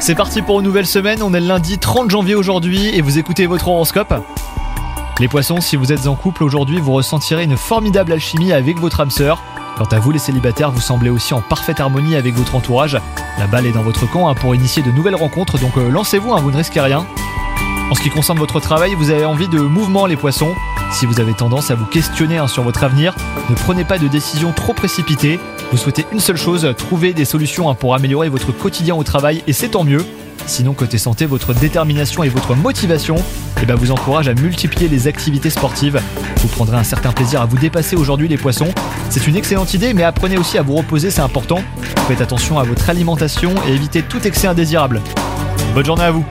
C'est parti pour une nouvelle semaine, on est le lundi 30 janvier aujourd'hui et vous écoutez votre horoscope. Les poissons, si vous êtes en couple aujourd'hui, vous ressentirez une formidable alchimie avec votre âme sœur. Quant à vous les célibataires, vous semblez aussi en parfaite harmonie avec votre entourage. La balle est dans votre camp hein, pour initier de nouvelles rencontres, donc euh, lancez-vous, hein, vous ne risquez rien. En ce qui concerne votre travail, vous avez envie de mouvement les poissons. Si vous avez tendance à vous questionner hein, sur votre avenir, ne prenez pas de décisions trop précipitées. Vous souhaitez une seule chose, trouver des solutions hein, pour améliorer votre quotidien au travail et c'est tant mieux. Sinon, côté santé, votre détermination et votre motivation eh ben, vous encourage à multiplier les activités sportives. Vous prendrez un certain plaisir à vous dépasser aujourd'hui les poissons. C'est une excellente idée, mais apprenez aussi à vous reposer, c'est important. Faites attention à votre alimentation et évitez tout excès indésirable. Bonne journée à vous